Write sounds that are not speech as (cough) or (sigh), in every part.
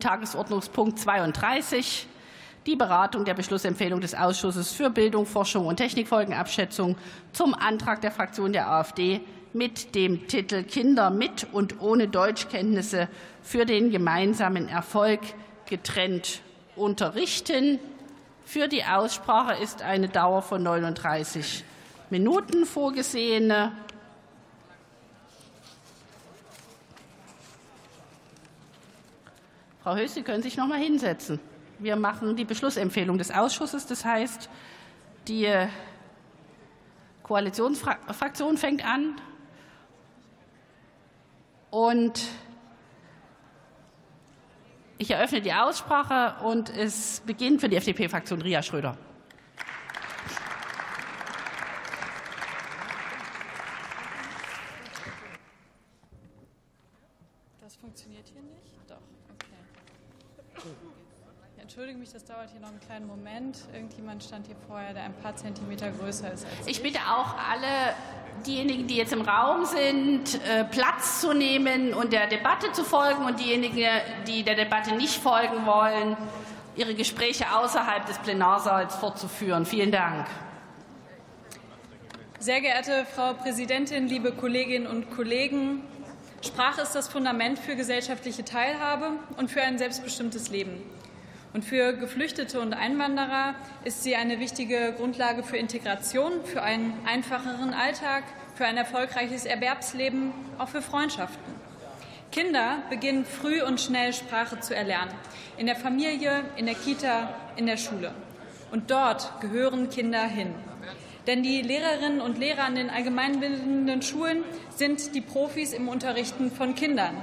Tagesordnungspunkt 32, die Beratung der Beschlussempfehlung des Ausschusses für Bildung, Forschung und Technikfolgenabschätzung zum Antrag der Fraktion der AfD mit dem Titel Kinder mit und ohne Deutschkenntnisse für den gemeinsamen Erfolg getrennt unterrichten. Für die Aussprache ist eine Dauer von 39 Minuten vorgesehen. Frau Höß, Sie können sich noch mal hinsetzen. Wir machen die Beschlussempfehlung des Ausschusses. Das heißt, die Koalitionsfraktion fängt an und ich eröffne die Aussprache und es beginnt für die FDP-Fraktion Ria Schröder. Das funktioniert hier nicht? Doch, okay. Ich entschuldige mich, das dauert hier noch einen kleinen Moment. Irgendjemand stand hier vorher, der ein paar Zentimeter größer ist als ich. Ich bitte auch alle diejenigen, die jetzt im Raum sind, äh, Platz zu nehmen und der Debatte zu folgen und diejenigen, die der Debatte nicht folgen wollen, ihre Gespräche außerhalb des Plenarsaals fortzuführen. Vielen Dank. Sehr geehrte Frau Präsidentin, liebe Kolleginnen und Kollegen! Sprache ist das Fundament für gesellschaftliche Teilhabe und für ein selbstbestimmtes Leben. Und für Geflüchtete und Einwanderer ist sie eine wichtige Grundlage für Integration, für einen einfacheren Alltag, für ein erfolgreiches Erwerbsleben, auch für Freundschaften. Kinder beginnen früh und schnell Sprache zu erlernen. In der Familie, in der Kita, in der Schule. Und dort gehören Kinder hin. Denn die Lehrerinnen und Lehrer an den allgemeinbildenden Schulen sind die Profis im Unterrichten von Kindern.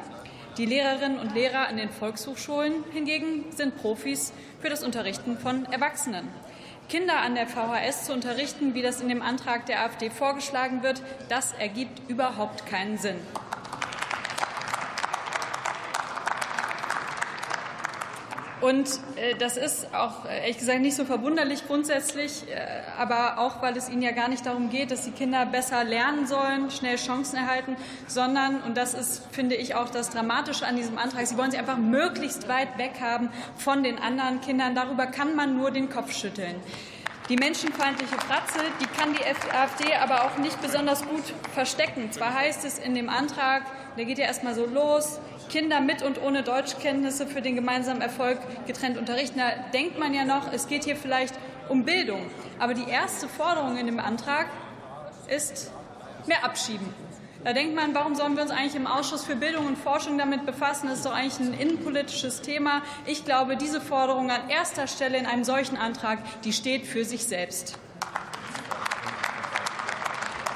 Die Lehrerinnen und Lehrer an den Volkshochschulen hingegen sind Profis für das Unterrichten von Erwachsenen. Kinder an der VHS zu unterrichten, wie das in dem Antrag der AfD vorgeschlagen wird, das ergibt überhaupt keinen Sinn. Und äh, das ist auch äh, ehrlich gesagt nicht so verwunderlich grundsätzlich, äh, aber auch, weil es Ihnen ja gar nicht darum geht, dass die Kinder besser lernen sollen, schnell Chancen erhalten, sondern, und das ist, finde ich, auch das Dramatische an diesem Antrag, Sie wollen sie einfach möglichst weit weg haben von den anderen Kindern. Darüber kann man nur den Kopf schütteln. Die menschenfeindliche Fratze, die kann die AfD aber auch nicht besonders gut verstecken. Zwar heißt es in dem Antrag, der geht ja erstmal so los, Kinder mit und ohne Deutschkenntnisse für den gemeinsamen Erfolg getrennt unterrichten. Da denkt man ja noch, es geht hier vielleicht um Bildung. Aber die erste Forderung in dem Antrag ist mehr abschieben. Da denkt man, warum sollen wir uns eigentlich im Ausschuss für Bildung und Forschung damit befassen? Das ist doch eigentlich ein innenpolitisches Thema. Ich glaube, diese Forderung an erster Stelle in einem solchen Antrag, die steht für sich selbst.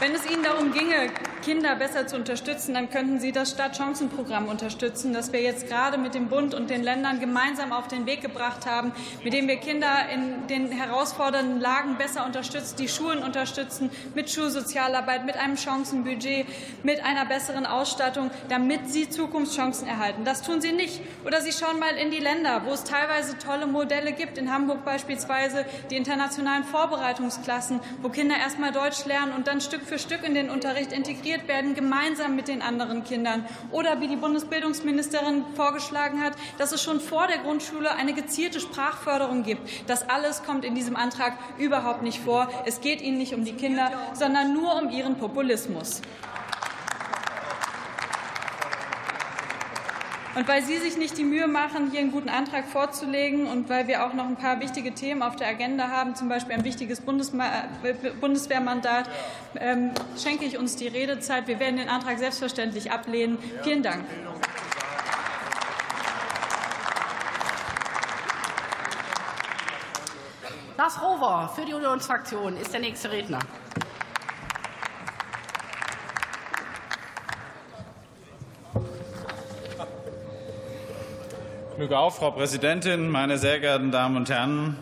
Wenn es Ihnen darum ginge, Kinder besser zu unterstützen, dann könnten Sie das Stadtchancenprogramm unterstützen, das wir jetzt gerade mit dem Bund und den Ländern gemeinsam auf den Weg gebracht haben, mit dem wir Kinder in den herausfordernden Lagen besser unterstützen, die Schulen unterstützen, mit Schulsozialarbeit, mit einem Chancenbudget, mit einer besseren Ausstattung, damit sie Zukunftschancen erhalten. Das tun Sie nicht. Oder Sie schauen mal in die Länder, wo es teilweise tolle Modelle gibt. In Hamburg beispielsweise die internationalen Vorbereitungsklassen, wo Kinder erst mal Deutsch lernen und dann Stück für Stück in den Unterricht integriert integriert werden, gemeinsam mit den anderen Kindern. Oder wie die Bundesbildungsministerin vorgeschlagen hat, dass es schon vor der Grundschule eine gezielte Sprachförderung gibt. Das alles kommt in diesem Antrag überhaupt nicht vor. Es geht Ihnen nicht um die Kinder, sondern nur um Ihren Populismus. Und weil Sie sich nicht die Mühe machen, hier einen guten Antrag vorzulegen und weil wir auch noch ein paar wichtige Themen auf der Agenda haben, zum Beispiel ein wichtiges Bundeswehrmandat, ähm, schenke ich uns die Redezeit. Wir werden den Antrag selbstverständlich ablehnen. Vielen Dank. Lars Rover für die Unionsfraktion ist der nächste Redner. Glück auf, Frau Präsidentin, meine sehr geehrten Damen und Herren!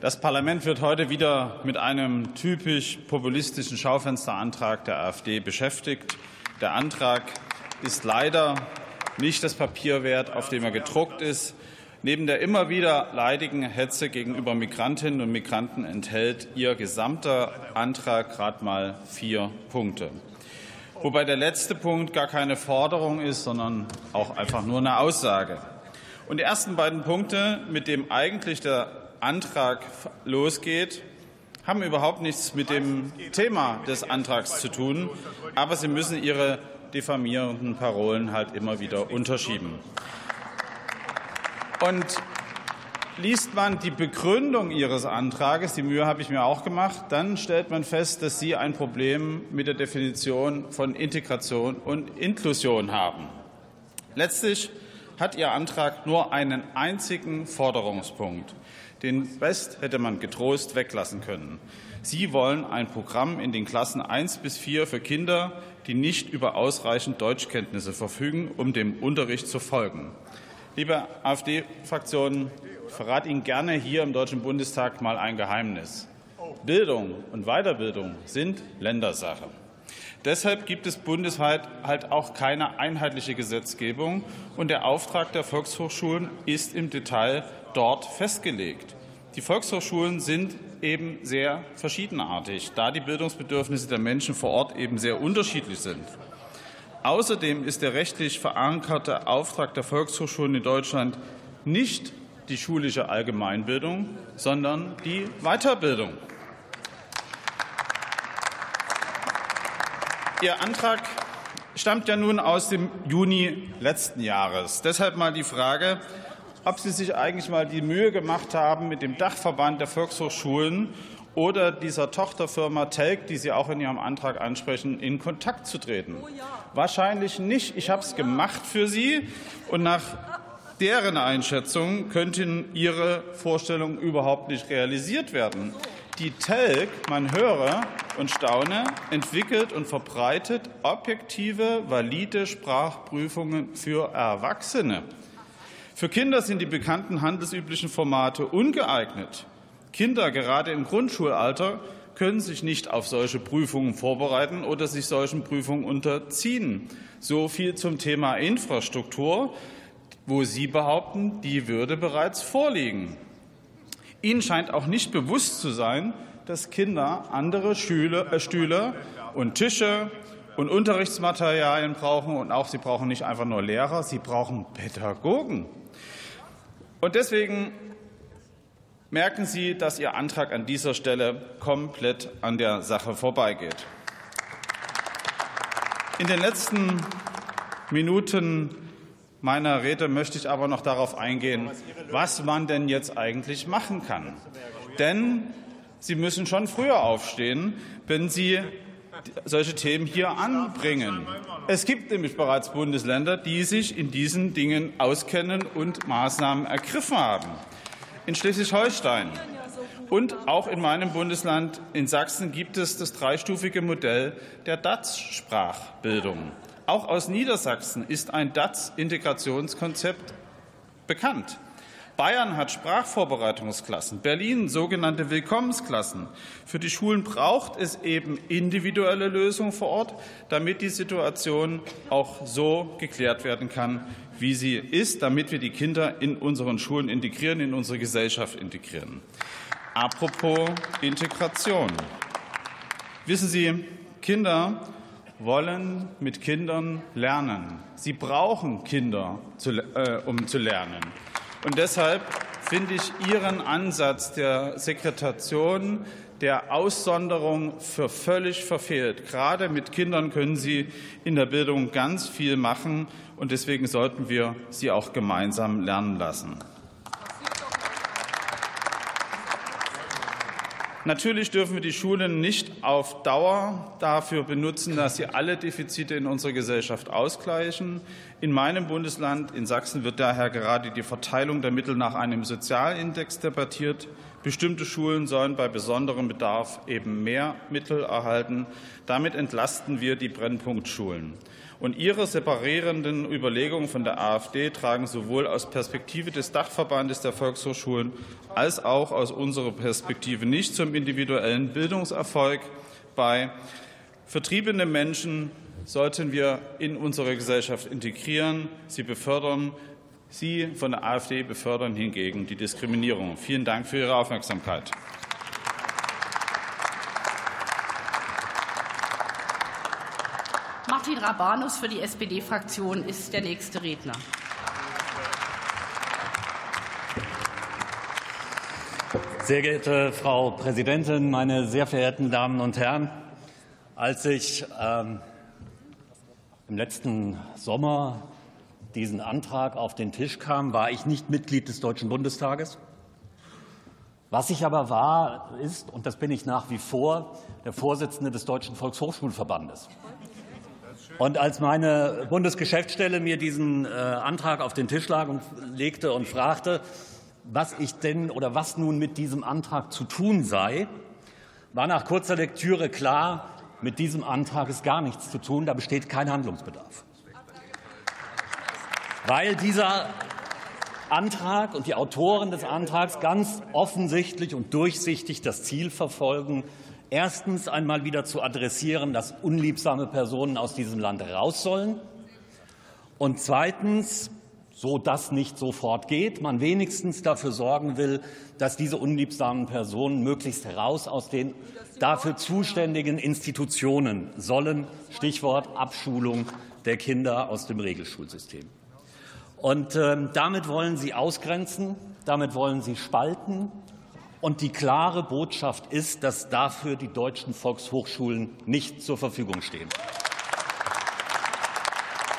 Das Parlament wird heute wieder mit einem typisch populistischen Schaufensterantrag der AfD beschäftigt. Der Antrag ist leider nicht das Papier wert, auf dem er gedruckt ist. Neben der immer wieder leidigen Hetze gegenüber Migrantinnen und Migranten enthält Ihr gesamter Antrag gerade mal vier Punkte wobei der letzte Punkt gar keine Forderung ist, sondern auch einfach nur eine Aussage. Und die ersten beiden Punkte, mit dem eigentlich der Antrag losgeht, haben überhaupt nichts mit dem Thema des Antrags zu tun, aber sie müssen ihre diffamierenden Parolen halt immer wieder unterschieben. Und liest man die Begründung Ihres Antrages, die Mühe habe ich mir auch gemacht, dann stellt man fest, dass Sie ein Problem mit der Definition von Integration und Inklusion haben. Letztlich hat Ihr Antrag nur einen einzigen Forderungspunkt. Den Rest hätte man getrost weglassen können. Sie wollen ein Programm in den Klassen 1 bis 4 für Kinder, die nicht über ausreichend Deutschkenntnisse verfügen, um dem Unterricht zu folgen. Liebe AfD-Fraktion, verrate Ihnen gerne hier im Deutschen Bundestag mal ein Geheimnis. Bildung und Weiterbildung sind Ländersache. Deshalb gibt es bundesweit halt auch keine einheitliche Gesetzgebung, und der Auftrag der Volkshochschulen ist im Detail dort festgelegt. Die Volkshochschulen sind eben sehr verschiedenartig, da die Bildungsbedürfnisse der Menschen vor Ort eben sehr unterschiedlich sind. Außerdem ist der rechtlich verankerte Auftrag der Volkshochschulen in Deutschland nicht die schulische Allgemeinbildung, sondern die Weiterbildung. Ihr Antrag stammt ja nun aus dem Juni letzten Jahres. Deshalb mal die Frage, ob Sie sich eigentlich mal die Mühe gemacht haben, mit dem Dachverband der Volkshochschulen oder dieser Tochterfirma Telk, die Sie auch in Ihrem Antrag ansprechen, in Kontakt zu treten. Wahrscheinlich nicht. Ich habe es gemacht für Sie und nach deren Einschätzung könnten Ihre Vorstellungen überhaupt nicht realisiert werden. Die Telg, man höre und staune, entwickelt und verbreitet objektive, valide Sprachprüfungen für Erwachsene. Für Kinder sind die bekannten handelsüblichen Formate ungeeignet. Kinder, gerade im Grundschulalter, können sich nicht auf solche Prüfungen vorbereiten oder sich solchen Prüfungen unterziehen. So viel zum Thema Infrastruktur wo Sie behaupten, die würde bereits vorliegen. Ihnen scheint auch nicht bewusst zu sein, dass Kinder andere Schüler, äh, Stühle und Tische und Unterrichtsmaterialien brauchen. Und auch sie brauchen nicht einfach nur Lehrer, sie brauchen Pädagogen. Und deswegen merken Sie, dass Ihr Antrag an dieser Stelle komplett an der Sache vorbeigeht. In den letzten Minuten meiner Rede möchte ich aber noch darauf eingehen, was man denn jetzt eigentlich machen kann. Denn Sie müssen schon früher aufstehen, wenn Sie solche Themen hier anbringen. Es gibt nämlich bereits Bundesländer, die sich in diesen Dingen auskennen und Maßnahmen ergriffen haben. In Schleswig-Holstein und auch in meinem Bundesland in Sachsen gibt es das dreistufige Modell der DATS-Sprachbildung. Auch aus Niedersachsen ist ein DATS-Integrationskonzept bekannt. Bayern hat Sprachvorbereitungsklassen, Berlin sogenannte Willkommensklassen. Für die Schulen braucht es eben individuelle Lösungen vor Ort, damit die Situation auch so geklärt werden kann, wie sie ist, damit wir die Kinder in unseren Schulen integrieren, in unsere Gesellschaft integrieren. Apropos Integration. Wissen Sie, Kinder wollen mit Kindern lernen. Sie brauchen Kinder, äh, um zu lernen. Und deshalb finde ich Ihren Ansatz der Sekretation, der Aussonderung für völlig verfehlt. Gerade mit Kindern können Sie in der Bildung ganz viel machen, und deswegen sollten wir sie auch gemeinsam lernen lassen. Natürlich dürfen wir die Schulen nicht auf Dauer dafür benutzen, dass sie alle Defizite in unserer Gesellschaft ausgleichen. In meinem Bundesland, in Sachsen, wird daher gerade die Verteilung der Mittel nach einem Sozialindex debattiert. Bestimmte Schulen sollen bei besonderem Bedarf eben mehr Mittel erhalten. Damit entlasten wir die Brennpunktschulen. Und Ihre separierenden Überlegungen von der AfD tragen sowohl aus Perspektive des Dachverbandes der Volkshochschulen als auch aus unserer Perspektive nicht zum individuellen Bildungserfolg bei. Vertriebene Menschen sollten wir in unsere Gesellschaft integrieren, sie befördern. Sie von der AfD befördern hingegen die Diskriminierung. Vielen Dank für Ihre Aufmerksamkeit. Martin Rabanus für die SPD-Fraktion ist der nächste Redner. Sehr geehrte Frau Präsidentin, meine sehr verehrten Damen und Herren! Als ich ähm, im letzten Sommer diesen Antrag auf den Tisch kam, war ich nicht Mitglied des Deutschen Bundestages. Was ich aber war, ist, und das bin ich nach wie vor, der Vorsitzende des Deutschen Volkshochschulverbandes. Und als meine Bundesgeschäftsstelle mir diesen äh, Antrag auf den Tisch lag und legte und fragte, was ich denn oder was nun mit diesem Antrag zu tun sei, war nach kurzer Lektüre klar, mit diesem Antrag ist gar nichts zu tun, da besteht kein Handlungsbedarf. Weil dieser Antrag und die Autoren des Antrags ganz offensichtlich und durchsichtig das Ziel verfolgen, erstens einmal wieder zu adressieren, dass unliebsame Personen aus diesem Land raus sollen und zweitens, so das nicht sofort geht, man wenigstens dafür sorgen will, dass diese unliebsamen Personen möglichst heraus aus den dafür zuständigen Institutionen sollen. Stichwort Abschulung der Kinder aus dem Regelschulsystem. Und äh, damit wollen Sie ausgrenzen, damit wollen Sie spalten. Und die klare Botschaft ist, dass dafür die deutschen Volkshochschulen nicht zur Verfügung stehen.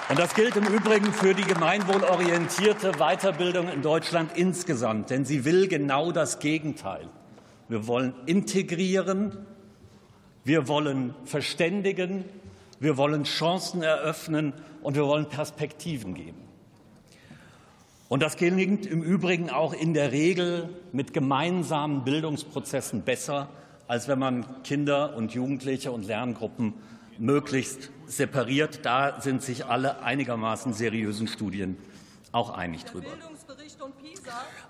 Und das gilt im Übrigen für die gemeinwohlorientierte Weiterbildung in Deutschland insgesamt, denn sie will genau das Gegenteil. Wir wollen integrieren, wir wollen verständigen, wir wollen Chancen eröffnen und wir wollen Perspektiven geben. Und das gelingt im Übrigen auch in der Regel mit gemeinsamen Bildungsprozessen besser, als wenn man Kinder und Jugendliche und Lerngruppen möglichst separiert. Da sind sich alle einigermaßen seriösen Studien auch einig drüber.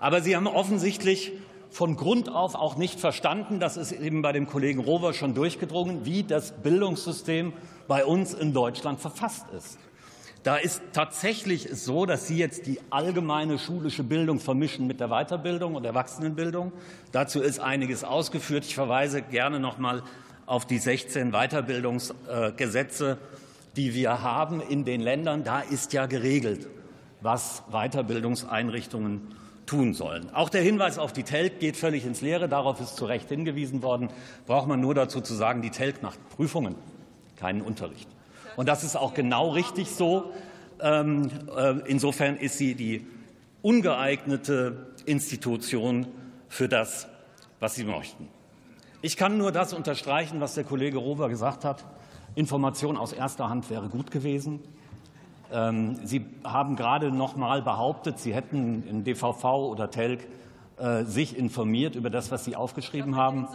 Aber Sie haben offensichtlich von Grund auf auch nicht verstanden, das ist eben bei dem Kollegen Rover schon durchgedrungen, wie das Bildungssystem bei uns in Deutschland verfasst ist. Da ist tatsächlich so, dass Sie jetzt die allgemeine schulische Bildung vermischen mit der Weiterbildung und Erwachsenenbildung. Dazu ist einiges ausgeführt. Ich verweise gerne noch mal auf die 16 Weiterbildungsgesetze, die wir haben in den Ländern. Da ist ja geregelt, was Weiterbildungseinrichtungen tun sollen. Auch der Hinweis auf die Telk geht völlig ins Leere. Darauf ist zu Recht hingewiesen worden. Braucht man nur dazu zu sagen, die Telk macht Prüfungen, keinen Unterricht. Und das ist auch genau richtig so. Ähm, äh, insofern ist sie die ungeeignete Institution für das, was Sie möchten. Ich kann nur das unterstreichen, was der Kollege Rover gesagt hat. Information aus erster Hand wäre gut gewesen. Ähm, Sie haben gerade noch mal behauptet, Sie hätten in DVV oder Telk äh, sich informiert über das, was Sie aufgeschrieben haben.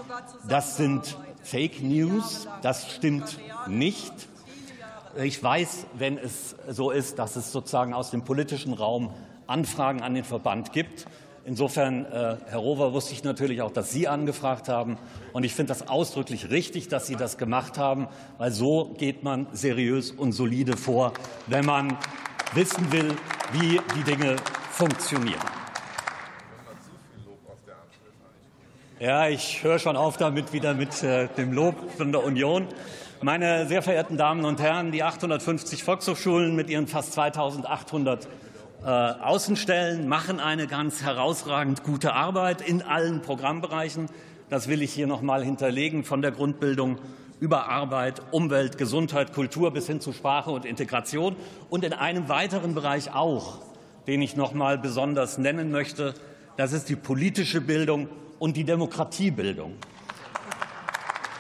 Das sind Fake News. Das stimmt nicht. Ich weiß, wenn es so ist, dass es sozusagen aus dem politischen Raum Anfragen an den Verband gibt. Insofern, äh, Herr Rover, wusste ich natürlich auch, dass Sie angefragt haben. Und ich finde das ausdrücklich richtig, dass Sie das gemacht haben, weil so geht man seriös und solide vor, wenn man wissen will, wie die Dinge funktionieren. Ja, ich höre schon auf damit wieder mit äh, dem Lob von der Union. Meine sehr verehrten Damen und Herren, die 850 Volkshochschulen mit ihren fast 2800 äh, Außenstellen machen eine ganz herausragend gute Arbeit in allen Programmbereichen. Das will ich hier noch mal hinterlegen, von der Grundbildung über Arbeit, Umwelt, Gesundheit, Kultur bis hin zu Sprache und Integration und in einem weiteren Bereich auch, den ich noch mal besonders nennen möchte, das ist die politische Bildung und die Demokratiebildung.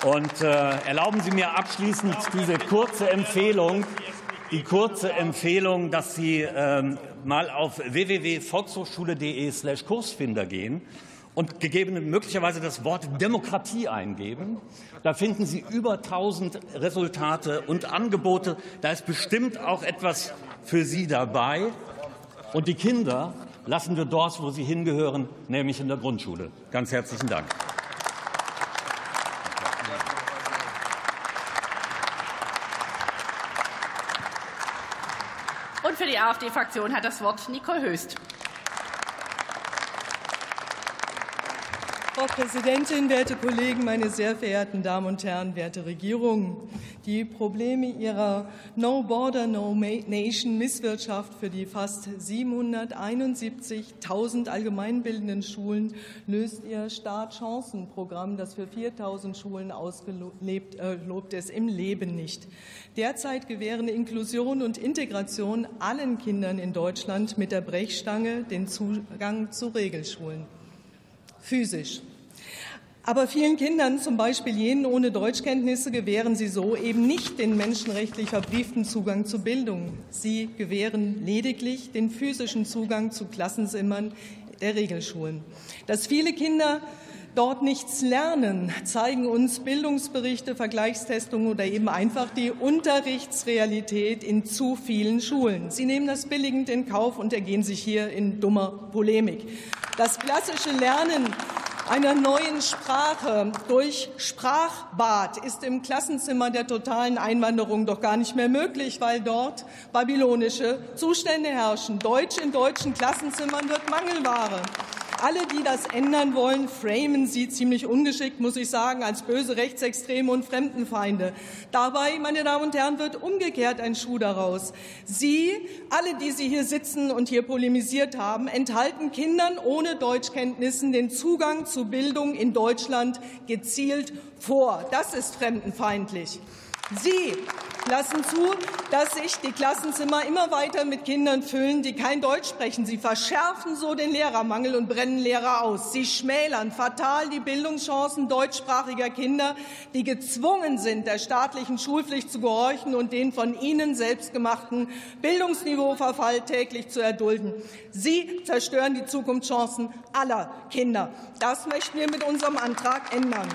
Und äh, erlauben Sie mir abschließend diese kurze Empfehlung, die kurze Empfehlung, dass Sie ähm, mal auf www.volkshochschule.de/kursfinder gehen und gegeben möglicherweise das Wort Demokratie eingeben. Da finden Sie über 1000 Resultate und Angebote. Da ist bestimmt auch etwas für Sie dabei. Und die Kinder lassen wir dort, wo sie hingehören, nämlich in der Grundschule. Ganz herzlichen Dank. für die AfD-Fraktion hat das Wort Nicole Höst. Frau Präsidentin, werte Kollegen, meine sehr verehrten Damen und Herren, werte Regierung! Die Probleme ihrer No Border, No Nation Misswirtschaft für die fast 771.000 allgemeinbildenden Schulen löst ihr Startchancenprogramm, das für 4.000 Schulen ausgelobt äh, ist, im Leben nicht. Derzeit gewähren Inklusion und Integration allen Kindern in Deutschland mit der Brechstange den Zugang zu Regelschulen. Physisch. Aber vielen Kindern, zum Beispiel jenen ohne Deutschkenntnisse, gewähren sie so eben nicht den menschenrechtlich verbrieften Zugang zu Bildung. Sie gewähren lediglich den physischen Zugang zu Klassenzimmern der Regelschulen. Dass viele Kinder dort nichts lernen, zeigen uns Bildungsberichte, Vergleichstestungen oder eben einfach die Unterrichtsrealität in zu vielen Schulen. Sie nehmen das billigend in Kauf und ergehen sich hier in dummer Polemik. Das klassische Lernen einer neuen Sprache durch Sprachbad ist im Klassenzimmer der totalen Einwanderung doch gar nicht mehr möglich, weil dort babylonische Zustände herrschen. Deutsch in deutschen Klassenzimmern wird Mangelware. Alle, die das ändern wollen, framen sie ziemlich ungeschickt, muss ich sagen, als böse Rechtsextreme und Fremdenfeinde. Dabei, meine Damen und Herren, wird umgekehrt ein Schuh daraus. Sie, alle, die Sie hier sitzen und hier polemisiert haben, enthalten Kindern ohne Deutschkenntnissen den Zugang zu Bildung in Deutschland gezielt vor. Das ist fremdenfeindlich. Sie lassen zu, dass sich die Klassenzimmer immer weiter mit Kindern füllen, die kein Deutsch sprechen. Sie verschärfen so den Lehrermangel und brennen Lehrer aus. Sie schmälern fatal die Bildungschancen deutschsprachiger Kinder, die gezwungen sind, der staatlichen Schulpflicht zu gehorchen und den von ihnen selbst gemachten Bildungsniveauverfall täglich zu erdulden. Sie zerstören die Zukunftschancen aller Kinder. Das möchten wir mit unserem Antrag ändern.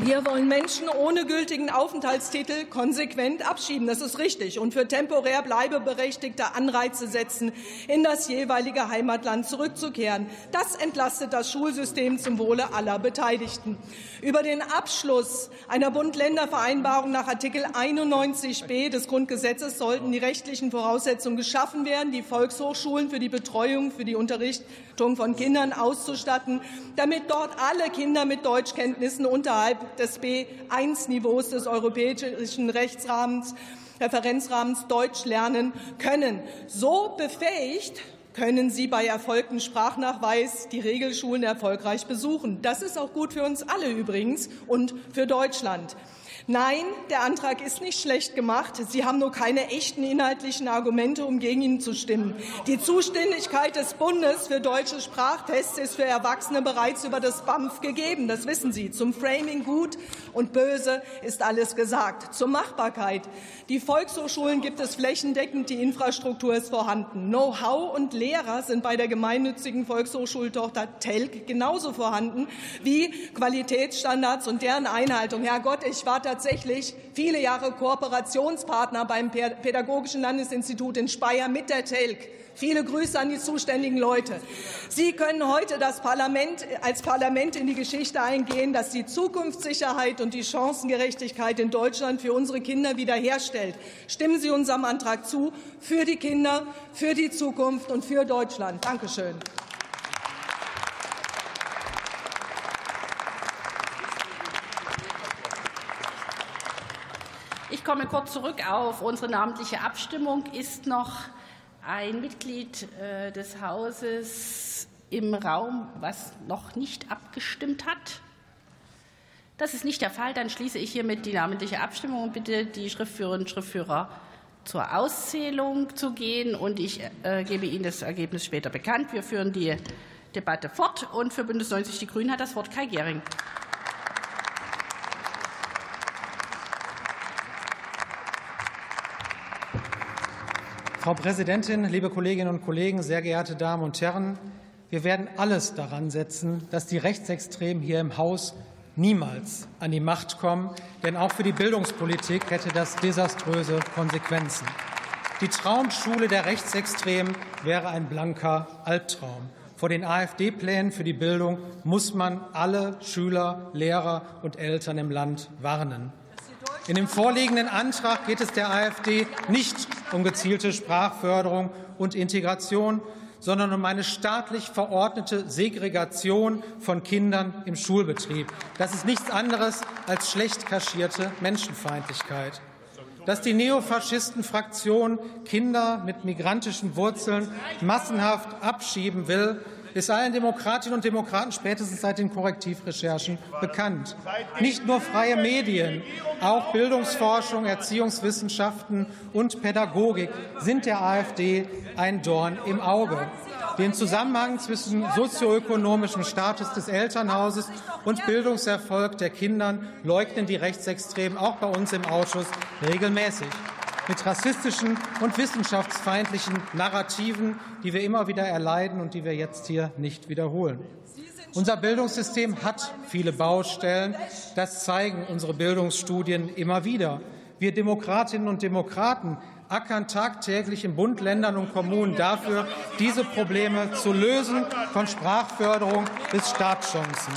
Wir wollen Menschen ohne gültigen Aufenthaltstitel konsequent abschieben. Das ist richtig. Und für temporär Bleibeberechtigte Anreize setzen, in das jeweilige Heimatland zurückzukehren. Das entlastet das Schulsystem zum Wohle aller Beteiligten. Über den Abschluss einer Bund-Länder-Vereinbarung nach Artikel 91b des Grundgesetzes sollten die rechtlichen Voraussetzungen geschaffen werden, die Volkshochschulen für die Betreuung, für die Unterrichtung von Kindern auszustatten, damit dort alle Kinder mit Deutschkenntnissen unterhalb des B1-Niveaus des europäischen Rechtsrahmens, Referenzrahmens Deutsch lernen können. So befähigt können Sie bei erfolgtem Sprachnachweis die Regelschulen erfolgreich besuchen. Das ist auch gut für uns alle übrigens und für Deutschland. Nein, der Antrag ist nicht schlecht gemacht. Sie haben nur keine echten inhaltlichen Argumente, um gegen ihn zu stimmen. Die Zuständigkeit des Bundes für deutsche Sprachtests ist für Erwachsene bereits über das BAMF gegeben. Das wissen Sie. Zum Framing gut und böse ist alles gesagt. Zur Machbarkeit. Die Volkshochschulen gibt es flächendeckend. Die Infrastruktur ist vorhanden. Know-how und Lehrer sind bei der gemeinnützigen Volkshochschultochter Telk genauso vorhanden wie Qualitätsstandards und deren Einhaltung. Herr Gott, ich war tatsächlich viele Jahre Kooperationspartner beim Pädagogischen Landesinstitut in Speyer mit der Telk. Viele Grüße an die zuständigen Leute. Sie können heute das Parlament als Parlament in die Geschichte eingehen, das die Zukunftssicherheit und die Chancengerechtigkeit in Deutschland für unsere Kinder wiederherstellt. Stimmen Sie unserem Antrag zu für die Kinder, für die Zukunft und für Deutschland. Dankeschön. Ich komme kurz zurück auf unsere namentliche Abstimmung. Ist noch ein Mitglied äh, des Hauses im Raum, was noch nicht abgestimmt hat? Das ist nicht der Fall. Dann schließe ich hiermit die namentliche Abstimmung und bitte die Schriftführerinnen und Schriftführer zur Auszählung zu gehen. Und ich äh, gebe Ihnen das Ergebnis später bekannt. Wir führen die Debatte fort. Und für Bündnis 90 Die Grünen hat das Wort Kai Gehring. Frau Präsidentin, liebe Kolleginnen und Kollegen, sehr geehrte Damen und Herren! Wir werden alles daran setzen, dass die Rechtsextremen hier im Haus niemals an die Macht kommen, denn auch für die Bildungspolitik hätte das desaströse Konsequenzen. Die Traumschule der Rechtsextremen wäre ein blanker Albtraum. Vor den AfD-Plänen für die Bildung muss man alle Schüler, Lehrer und Eltern im Land warnen. In dem vorliegenden Antrag geht es der AfD nicht um gezielte Sprachförderung und Integration, sondern um eine staatlich verordnete Segregation von Kindern im Schulbetrieb. Das ist nichts anderes als schlecht kaschierte Menschenfeindlichkeit. Dass die Neofaschistenfraktion Kinder mit migrantischen Wurzeln massenhaft abschieben will, ist allen Demokratinnen und Demokraten spätestens seit den Korrektivrecherchen bekannt. Nicht nur freie Medien, auch Bildungsforschung, Erziehungswissenschaften und Pädagogik sind der AfD ein Dorn im Auge. Den Zusammenhang zwischen sozioökonomischem Status des Elternhauses und Bildungserfolg der Kinder leugnen die Rechtsextremen auch bei uns im Ausschuss regelmäßig mit rassistischen und wissenschaftsfeindlichen Narrativen, die wir immer wieder erleiden und die wir jetzt hier nicht wiederholen. Unser Bildungssystem hat viele Baustellen. Das zeigen unsere Bildungsstudien immer wieder. Wir Demokratinnen und Demokraten ackern tagtäglich in Bund, Ländern und Kommunen dafür, diese Probleme zu lösen, von Sprachförderung bis Startchancen.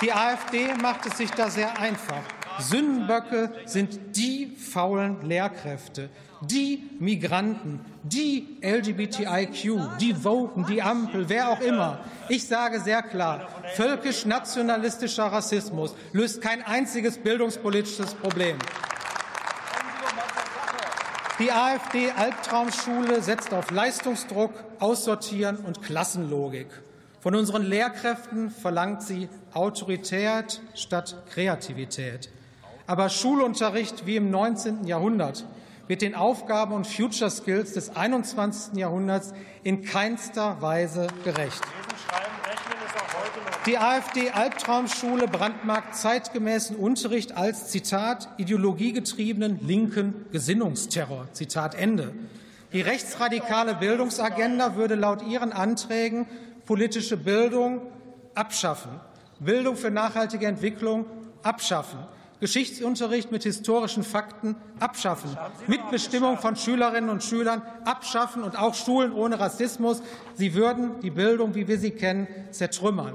Die AfD macht es sich da sehr einfach. Sündenböcke sind die faulen Lehrkräfte, die Migranten, die LGBTIQ, die Voten, die Ampel, wer auch immer. Ich sage sehr klar, völkisch-nationalistischer Rassismus löst kein einziges bildungspolitisches Problem. Die AfD-Albtraumschule setzt auf Leistungsdruck, Aussortieren und Klassenlogik. Von unseren Lehrkräften verlangt sie Autorität statt Kreativität. Aber Schulunterricht wie im 19. Jahrhundert wird den Aufgaben und Future Skills des 21. Jahrhunderts in keinster Weise gerecht. Die AfD-Albtraumschule brandmarkt zeitgemäßen Unterricht als, Zitat, ideologiegetriebenen linken Gesinnungsterror. Zitat Ende. Die rechtsradikale Bildungsagenda würde laut ihren Anträgen politische Bildung abschaffen, Bildung für nachhaltige Entwicklung abschaffen, Geschichtsunterricht mit historischen Fakten abschaffen, Mitbestimmung von Schülerinnen und Schülern abschaffen und auch Schulen ohne Rassismus. Sie würden die Bildung, wie wir sie kennen, zertrümmern.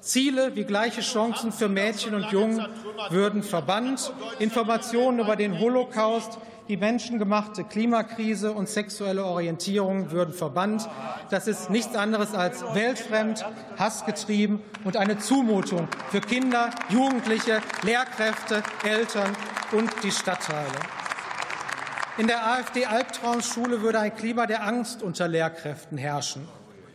Ziele wie gleiche Chancen für Mädchen und Jungen würden verbannt. Informationen über den Holocaust, die menschengemachte Klimakrise und sexuelle Orientierung würden verbannt. Das ist nichts anderes als weltfremd, hassgetrieben und eine Zumutung für Kinder, Jugendliche, Lehrkräfte, Eltern und die Stadtteile. In der AfD-Albtraumschule würde ein Klima der Angst unter Lehrkräften herrschen.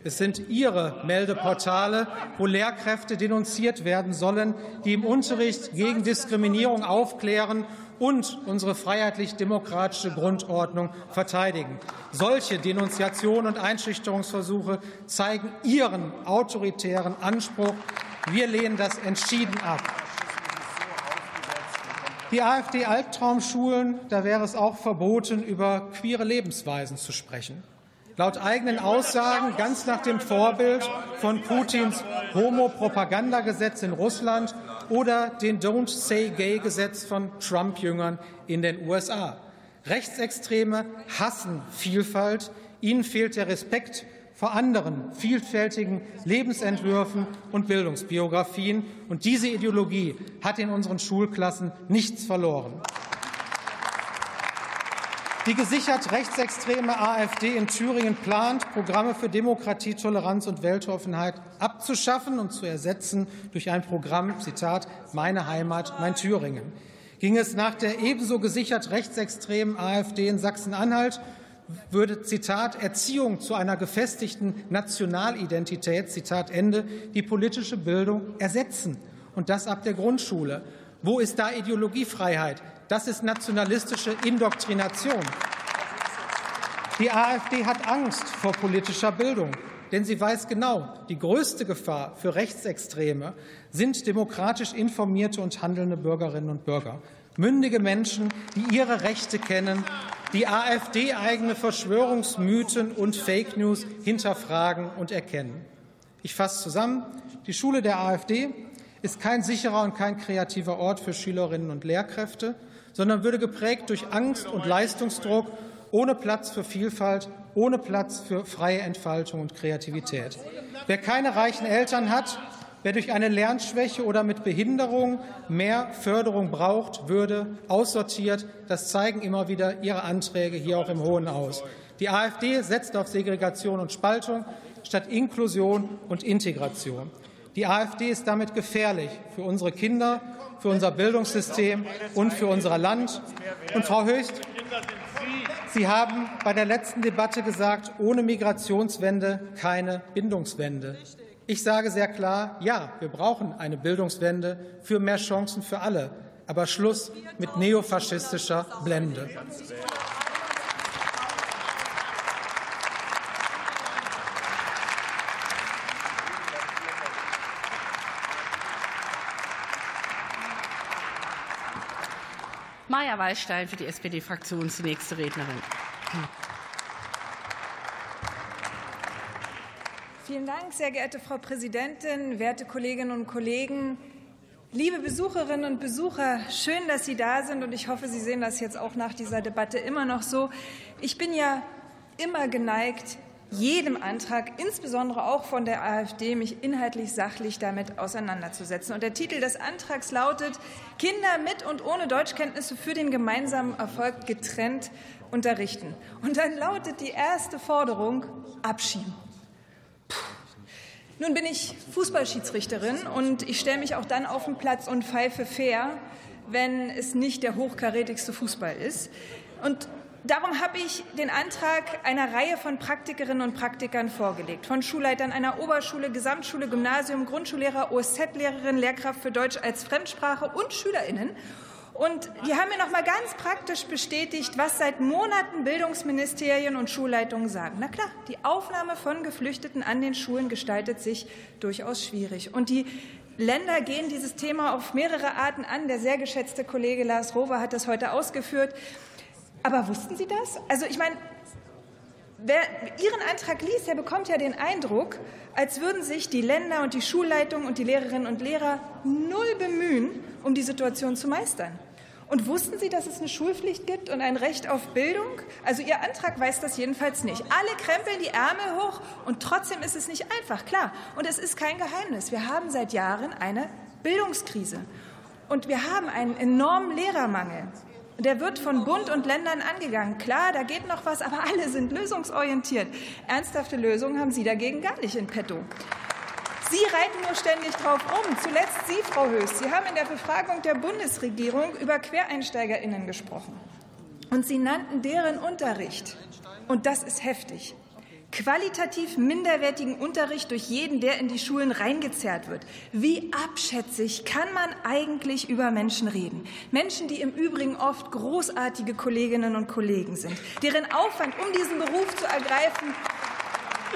Es sind Ihre Meldeportale, wo Lehrkräfte denunziert werden sollen, die im Unterricht gegen Diskriminierung aufklären und unsere freiheitlich-demokratische Grundordnung verteidigen. Solche Denunziationen und Einschüchterungsversuche zeigen Ihren autoritären Anspruch. Wir lehnen das entschieden ab. Die AfD-Albtraumschulen, da wäre es auch verboten, über queere Lebensweisen zu sprechen. Laut eigenen Aussagen ganz nach dem Vorbild von Putins Homo-Propagandagesetz in Russland oder den Don't Say Gay-Gesetz von Trump-Jüngern in den USA. Rechtsextreme hassen Vielfalt. Ihnen fehlt der Respekt vor anderen vielfältigen Lebensentwürfen und Bildungsbiografien. Und diese Ideologie hat in unseren Schulklassen nichts verloren. Die gesichert rechtsextreme AfD in Thüringen plant, Programme für Demokratie, Toleranz und Weltoffenheit abzuschaffen und zu ersetzen durch ein Programm, Zitat, Meine Heimat, mein Thüringen. Ging es nach der ebenso gesichert rechtsextremen AfD in Sachsen-Anhalt, würde, Zitat, Erziehung zu einer gefestigten Nationalidentität, Zitat Ende, die politische Bildung ersetzen. Und das ab der Grundschule. Wo ist da Ideologiefreiheit? Das ist nationalistische Indoktrination. Die AfD hat Angst vor politischer Bildung, denn sie weiß genau, die größte Gefahr für Rechtsextreme sind demokratisch informierte und handelnde Bürgerinnen und Bürger. Mündige Menschen, die ihre Rechte kennen, die AfD-eigene Verschwörungsmythen und Fake News hinterfragen und erkennen. Ich fasse zusammen. Die Schule der AfD ist kein sicherer und kein kreativer Ort für Schülerinnen und Lehrkräfte sondern würde geprägt durch Angst und Leistungsdruck, ohne Platz für Vielfalt, ohne Platz für freie Entfaltung und Kreativität. Wer keine reichen Eltern hat, wer durch eine Lernschwäche oder mit Behinderung mehr Förderung braucht, würde aussortiert. Das zeigen immer wieder Ihre Anträge hier auch im Hohen Haus. Die AfD setzt auf Segregation und Spaltung statt Inklusion und Integration. Die AfD ist damit gefährlich für unsere Kinder, für unser Bildungssystem und für unser Land. Und Frau Höchst, Sie haben bei der letzten Debatte gesagt, ohne Migrationswende keine Bindungswende. Ich sage sehr klar, ja, wir brauchen eine Bildungswende für mehr Chancen für alle, aber Schluss mit neofaschistischer Blende. Maja Wallstein für die SPD-Fraktion die nächste Rednerin. Vielen Dank, sehr geehrte Frau Präsidentin, werte Kolleginnen und Kollegen. Liebe Besucherinnen und Besucher, schön, dass Sie da sind und ich hoffe, Sie sehen das jetzt auch nach dieser Debatte immer noch so. Ich bin ja immer geneigt, jedem Antrag, insbesondere auch von der AfD, mich inhaltlich sachlich damit auseinanderzusetzen. Und der Titel des Antrags lautet Kinder mit und ohne Deutschkenntnisse für den gemeinsamen Erfolg getrennt unterrichten. Und dann lautet die erste Forderung Abschieben. Puh. Nun bin ich Fußballschiedsrichterin und ich stelle mich auch dann auf den Platz und pfeife fair, wenn es nicht der hochkarätigste Fußball ist. Und Darum habe ich den Antrag einer Reihe von Praktikerinnen und Praktikern vorgelegt, von Schulleitern einer Oberschule, Gesamtschule, Gymnasium, Grundschullehrer, OSZ-Lehrerin, Lehrkraft für Deutsch als Fremdsprache und Schülerinnen. Und die haben mir noch mal ganz praktisch bestätigt, was seit Monaten Bildungsministerien und Schulleitungen sagen. Na klar, die Aufnahme von Geflüchteten an den Schulen gestaltet sich durchaus schwierig. Und die Länder gehen dieses Thema auf mehrere Arten an. Der sehr geschätzte Kollege Lars Rover hat das heute ausgeführt. Aber wussten Sie das? Also ich meine, wer Ihren Antrag liest, der bekommt ja den Eindruck, als würden sich die Länder und die Schulleitungen und die Lehrerinnen und Lehrer null bemühen, um die Situation zu meistern. Und wussten Sie, dass es eine Schulpflicht gibt und ein Recht auf Bildung? Also Ihr Antrag weiß das jedenfalls nicht. Alle krempeln die Ärmel hoch und trotzdem ist es nicht einfach, klar. Und es ist kein Geheimnis. Wir haben seit Jahren eine Bildungskrise. Und wir haben einen enormen Lehrermangel. Der wird von Bund und Ländern angegangen. Klar, da geht noch was, aber alle sind lösungsorientiert. Ernsthafte Lösungen haben Sie dagegen gar nicht in petto. Sie reiten nur ständig drauf rum. Zuletzt Sie, Frau Höß. Sie haben in der Befragung der Bundesregierung über QuereinsteigerInnen gesprochen. Und Sie nannten deren Unterricht. Und das ist heftig qualitativ minderwertigen Unterricht durch jeden, der in die Schulen reingezerrt wird. Wie abschätzig kann man eigentlich über Menschen reden? Menschen, die im Übrigen oft großartige Kolleginnen und Kollegen sind, deren Aufwand, um diesen Beruf zu ergreifen,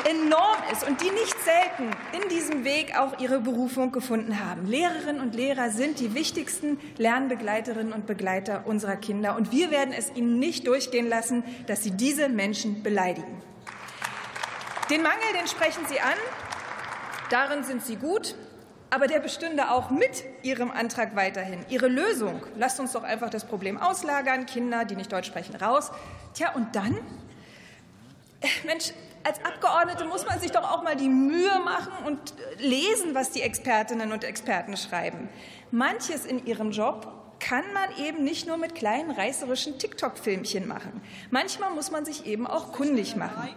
enorm ist und die nicht selten in diesem Weg auch ihre Berufung gefunden haben. Lehrerinnen und Lehrer sind die wichtigsten Lernbegleiterinnen und Begleiter unserer Kinder und wir werden es ihnen nicht durchgehen lassen, dass sie diese Menschen beleidigen. Den Mangel, den sprechen Sie an. Darin sind Sie gut. Aber der bestünde auch mit Ihrem Antrag weiterhin. Ihre Lösung, lasst uns doch einfach das Problem auslagern, Kinder, die nicht Deutsch sprechen, raus. Tja, und dann? Äh, Mensch, als Abgeordnete muss man sich doch auch mal die Mühe machen und lesen, was die Expertinnen und Experten schreiben. Manches in ihrem Job kann man eben nicht nur mit kleinen reißerischen TikTok-Filmchen machen. Manchmal muss man sich eben auch kundig machen.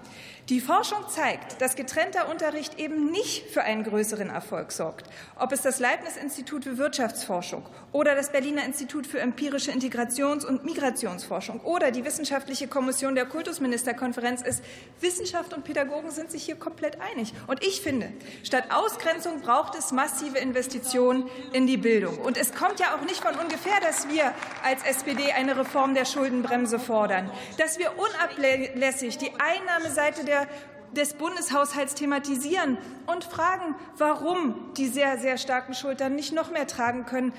Die Forschung zeigt, dass getrennter Unterricht eben nicht für einen größeren Erfolg sorgt. Ob es das Leibniz-Institut für Wirtschaftsforschung oder das Berliner Institut für empirische Integrations- und Migrationsforschung oder die Wissenschaftliche Kommission der Kultusministerkonferenz ist, Wissenschaft und Pädagogen sind sich hier komplett einig. Und ich finde, statt Ausgrenzung braucht es massive Investitionen in die Bildung. Und es kommt ja auch nicht von ungefähr, dass wir als SPD eine Reform der Schuldenbremse fordern, dass wir unablässig die Einnahmeseite der der, des Bundeshaushalts thematisieren und fragen, warum die sehr, sehr starken Schultern nicht noch mehr tragen können.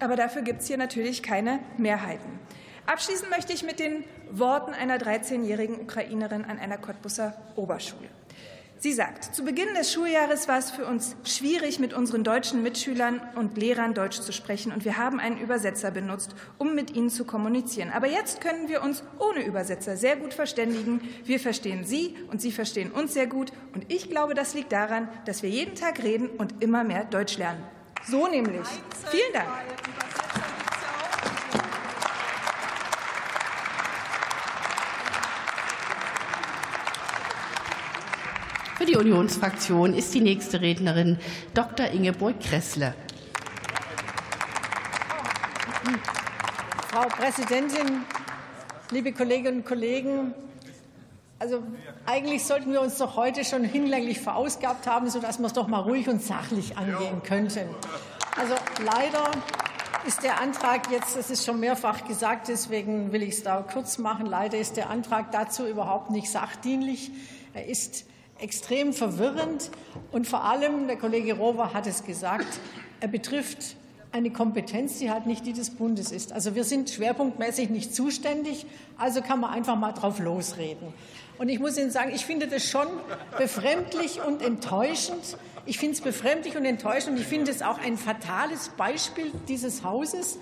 Aber dafür gibt es hier natürlich keine Mehrheiten. Abschließen möchte ich mit den Worten einer 13-jährigen Ukrainerin an einer Cottbusser Oberschule. Sie sagt, zu Beginn des Schuljahres war es für uns schwierig, mit unseren deutschen Mitschülern und Lehrern Deutsch zu sprechen, und wir haben einen Übersetzer benutzt, um mit ihnen zu kommunizieren. Aber jetzt können wir uns ohne Übersetzer sehr gut verständigen. Wir verstehen Sie und Sie verstehen uns sehr gut. Und ich glaube, das liegt daran, dass wir jeden Tag reden und immer mehr Deutsch lernen. So nämlich. Vielen Dank. Für die Unionsfraktion ist die nächste Rednerin Dr. Ingeborg Kressle. Frau Präsidentin, liebe Kolleginnen und Kollegen! Also eigentlich sollten wir uns doch heute schon hinlänglich verausgabt haben, sodass wir es doch mal ruhig und sachlich angehen könnten. Also leider ist der Antrag jetzt, das ist schon mehrfach gesagt, deswegen will ich es da kurz machen, leider ist der Antrag dazu überhaupt nicht sachdienlich. Er ist extrem verwirrend. Und vor allem, der Kollege Rover hat es gesagt, er betrifft eine Kompetenz, die halt nicht die des Bundes ist. Also wir sind schwerpunktmäßig nicht zuständig, also kann man einfach mal drauf losreden. Und ich muss Ihnen sagen, ich finde das schon befremdlich und enttäuschend. Ich finde es befremdlich und enttäuschend und ich finde es auch ein fatales Beispiel dieses Hauses,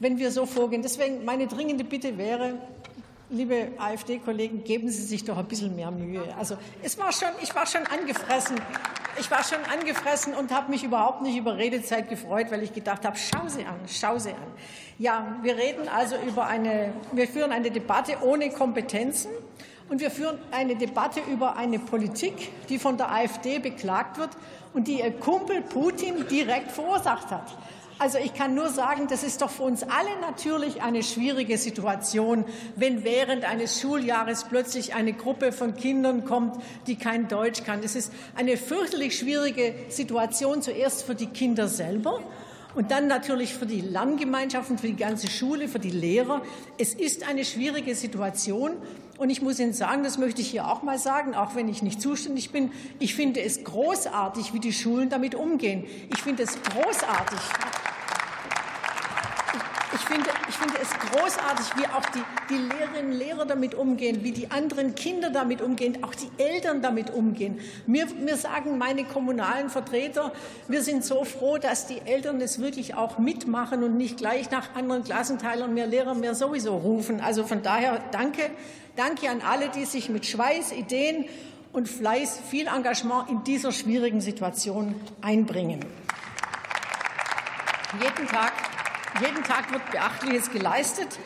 wenn wir so vorgehen. Deswegen meine dringende Bitte wäre, liebe AfD-Kollegen, geben Sie sich doch ein bisschen mehr Mühe. Also es war schon, ich war schon angefressen. Ich war schon angefressen und habe mich überhaupt nicht über Redezeit gefreut, weil ich gedacht habe, schau sie an, schau sie an. Ja, wir reden also über eine, wir führen eine Debatte ohne Kompetenzen und wir führen eine Debatte über eine Politik, die von der AfD beklagt wird und die ihr Kumpel Putin direkt verursacht hat. Also ich kann nur sagen, das ist doch für uns alle natürlich eine schwierige Situation, wenn während eines Schuljahres plötzlich eine Gruppe von Kindern kommt, die kein Deutsch kann. Es ist eine fürchterlich schwierige Situation zuerst für die Kinder selber und dann natürlich für die Lerngemeinschaften, für die ganze Schule, für die Lehrer. Es ist eine schwierige Situation. Und ich muss Ihnen sagen, das möchte ich hier auch mal sagen, auch wenn ich nicht zuständig bin, ich finde es großartig, wie die Schulen damit umgehen. Ich finde es großartig. Ich finde, ich finde es großartig, wie auch die, die Lehrerinnen und Lehrer damit umgehen, wie die anderen Kinder damit umgehen, auch die Eltern damit umgehen. Mir, mir sagen meine kommunalen Vertreter, wir sind so froh, dass die Eltern es wirklich auch mitmachen und nicht gleich nach anderen Klassenteilern mehr Lehrer mehr sowieso rufen. Also von daher danke, danke an alle, die sich mit Schweiß, Ideen und Fleiß, viel Engagement in dieser schwierigen Situation einbringen. Jeden Tag jeden Tag wird Beachtliches geleistet.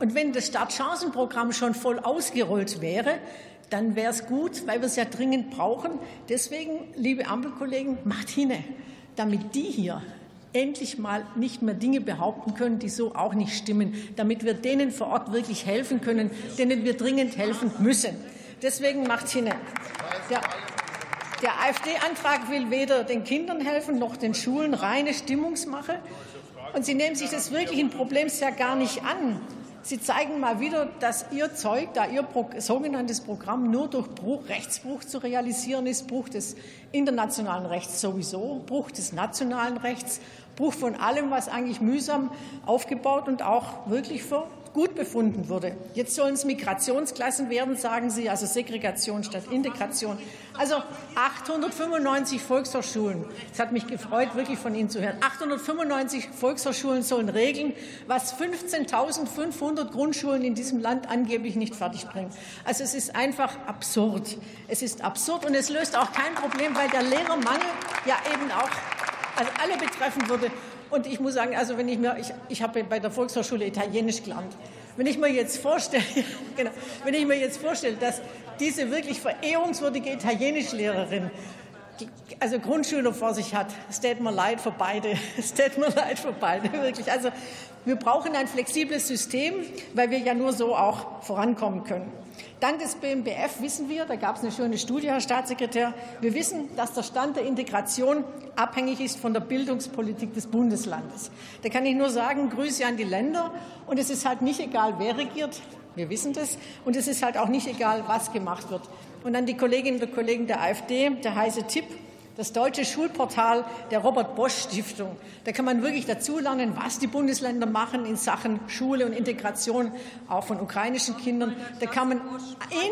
Und wenn das Startchancenprogramm schon voll ausgerollt wäre, dann wäre es gut, weil wir es ja dringend brauchen. Deswegen, liebe Ampelkollegen, macht hin, damit die hier endlich mal nicht mehr Dinge behaupten können, die so auch nicht stimmen, damit wir denen vor Ort wirklich helfen können, denen wir dringend helfen müssen. Deswegen macht hin. Der, der AfD-Antrag will weder den Kindern helfen noch den Schulen reine Stimmungsmache. Und Sie nehmen sich des wirklichen Problems ja gar nicht an. Sie zeigen mal wieder, dass Ihr Zeug, da Ihr sogenanntes Programm nur durch Bruch, Rechtsbruch zu realisieren ist, Bruch des internationalen Rechts sowieso, Bruch des nationalen Rechts, Bruch von allem, was eigentlich mühsam aufgebaut und auch wirklich für gut befunden wurde. Jetzt sollen es Migrationsklassen werden, sagen Sie, also Segregation statt Integration. Also 895 Volkshochschulen. Es hat mich gefreut, wirklich von Ihnen zu hören. 895 Volkshochschulen sollen regeln, was 15.500 Grundschulen in diesem Land angeblich nicht fertigbringen. Also es ist einfach absurd. Es ist absurd und es löst auch kein Problem, weil der Lehrermangel ja eben auch also alle betreffen würde. Und ich muss sagen, also wenn ich mir, ich, ich habe bei der Volkshochschule Italienisch gelernt. Wenn ich mir jetzt vorstelle, (laughs) genau, wenn ich mir jetzt vorstelle, dass diese wirklich verehrungswürdige Italienischlehrerin also Grundschüler vor sich hat, es tät mir leid für beide, (laughs) es tät mir leid für beide, wirklich. Also wir brauchen ein flexibles System, weil wir ja nur so auch vorankommen können. Dank des BMBF wissen wir, da gab es eine schöne Studie, Herr Staatssekretär, wir wissen, dass der Stand der Integration abhängig ist von der Bildungspolitik des Bundeslandes. Da kann ich nur sagen, Grüße an die Länder. Und es ist halt nicht egal, wer regiert, wir wissen das. Und es ist halt auch nicht egal, was gemacht wird. Und an die Kolleginnen und Kollegen der AfD, der heiße Tipp, das deutsche Schulportal der Robert Bosch Stiftung. Da kann man wirklich dazulernen, was die Bundesländer machen in Sachen Schule und Integration auch von ukrainischen Kindern. Da kann man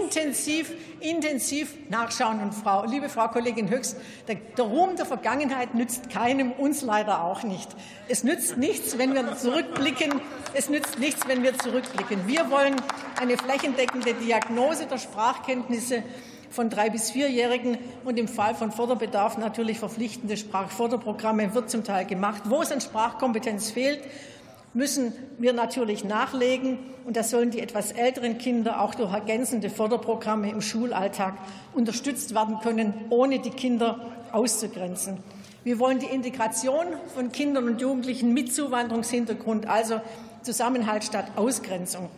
intensiv, intensiv nachschauen. Und Frau, liebe Frau Kollegin Höchst, der, der Ruhm der Vergangenheit nützt keinem, uns leider auch nicht. Es nützt nichts, wenn wir zurückblicken. Es nützt nichts, wenn wir zurückblicken. Wir wollen eine flächendeckende Diagnose der Sprachkenntnisse von drei bis vierjährigen und im Fall von Förderbedarf natürlich verpflichtende Sprachförderprogramme wird zum Teil gemacht. Wo es an Sprachkompetenz fehlt, müssen wir natürlich nachlegen. Und das sollen die etwas älteren Kinder auch durch ergänzende Förderprogramme im Schulalltag unterstützt werden können, ohne die Kinder auszugrenzen. Wir wollen die Integration von Kindern und Jugendlichen mit Zuwanderungshintergrund, also Zusammenhalt statt Ausgrenzung.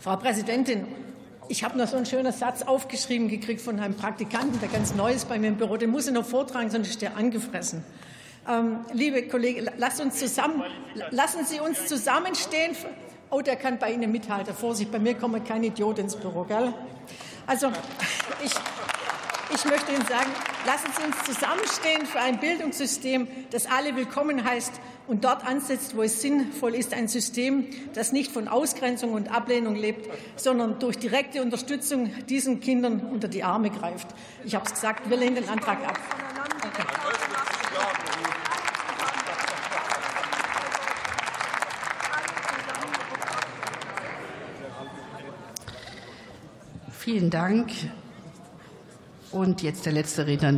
Frau Präsidentin, ich habe noch so einen schönen Satz aufgeschrieben gekriegt von einem Praktikanten, der ganz neu ist bei mir im Büro. Den muss ich noch vortragen, sonst ist der angefressen. Ähm, liebe Kollegen, lasst uns zusammen, lassen Sie uns zusammenstehen. Oh, der kann bei Ihnen mithalten. Vorsicht, bei mir kommen keine Idioten ins Büro, gell? Also, (laughs) ich, ich möchte Ihnen sagen, lassen Sie uns zusammenstehen für ein Bildungssystem, das alle willkommen heißt und dort ansetzt, wo es sinnvoll ist, ein System, das nicht von Ausgrenzung und Ablehnung lebt, sondern durch direkte Unterstützung diesen Kindern unter die Arme greift. Ich habe es gesagt, wir lehnen den Antrag ab. Vielen Dank. Und jetzt der letzte Redner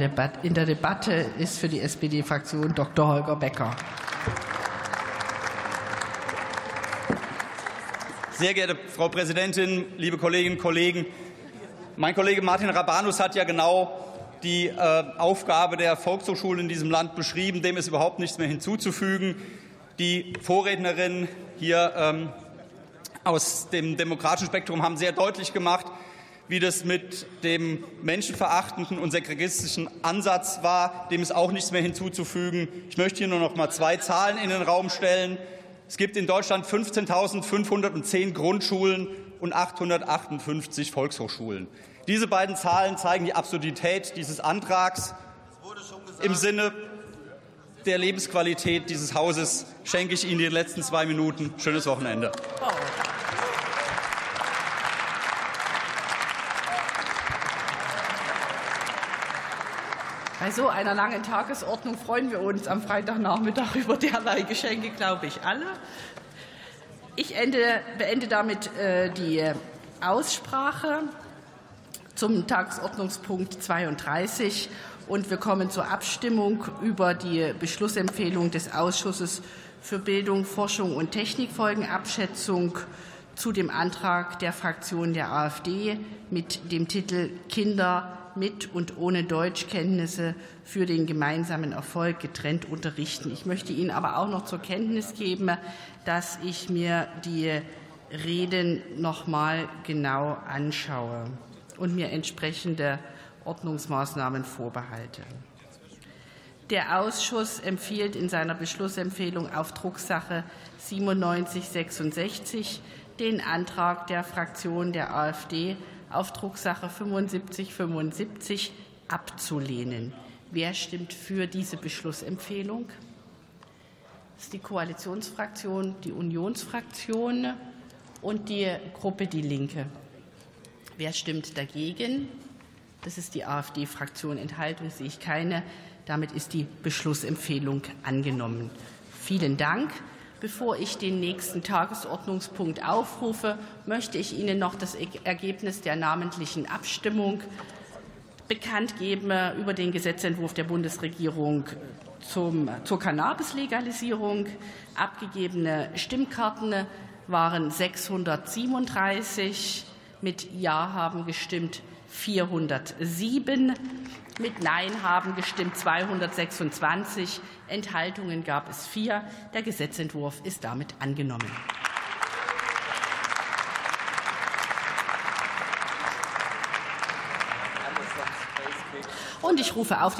in der Debatte ist für die SPD-Fraktion Dr. Holger Becker. Sehr geehrte Frau Präsidentin, liebe Kolleginnen und Kollegen! Mein Kollege Martin Rabanus hat ja genau die äh, Aufgabe der Volkshochschulen in diesem Land beschrieben. Dem ist überhaupt nichts mehr hinzuzufügen. Die Vorrednerinnen hier ähm, aus dem demokratischen Spektrum haben sehr deutlich gemacht, wie das mit dem menschenverachtenden und segregistischen Ansatz war. Dem ist auch nichts mehr hinzuzufügen. Ich möchte hier nur noch mal zwei Zahlen in den Raum stellen. Es gibt in Deutschland 15.510 Grundschulen und 858 Volkshochschulen. Diese beiden Zahlen zeigen die Absurdität dieses Antrags. Im Sinne der Lebensqualität dieses Hauses schenke ich Ihnen die letzten zwei Minuten. Schönes Wochenende. Bei so einer langen Tagesordnung freuen wir uns am Freitagnachmittag (laughs) über derlei Geschenke, glaube ich, alle. Ich ende, beende damit äh, die Aussprache zum Tagesordnungspunkt 32 und wir kommen zur Abstimmung über die Beschlussempfehlung des Ausschusses für Bildung, Forschung und Technikfolgenabschätzung zu dem Antrag der Fraktion der AfD mit dem Titel Kinder mit und ohne Deutschkenntnisse für den gemeinsamen Erfolg getrennt unterrichten. Ich möchte Ihnen aber auch noch zur Kenntnis geben, dass ich mir die Reden noch mal genau anschaue und mir entsprechende Ordnungsmaßnahmen vorbehalte. Der Ausschuss empfiehlt in seiner Beschlussempfehlung auf Drucksache 9766 den Antrag der Fraktion der AfD auf Drucksache 7575 abzulehnen. Wer stimmt für diese Beschlussempfehlung? Das ist die Koalitionsfraktion, die Unionsfraktion und die Gruppe Die Linke. Wer stimmt dagegen? Das ist die AfD-Fraktion. Enthaltung sehe ich keine. Damit ist die Beschlussempfehlung angenommen. Vielen Dank. Bevor ich den nächsten Tagesordnungspunkt aufrufe, möchte ich Ihnen noch das Ergebnis der namentlichen Abstimmung bekannt geben über den Gesetzentwurf der Bundesregierung zum, zur Cannabis-Legalisierung. Abgegebene Stimmkarten waren 637. Mit Ja haben gestimmt 407. Mit Nein haben gestimmt 226. Enthaltungen gab es vier. Der Gesetzentwurf ist damit angenommen. Und ich rufe auf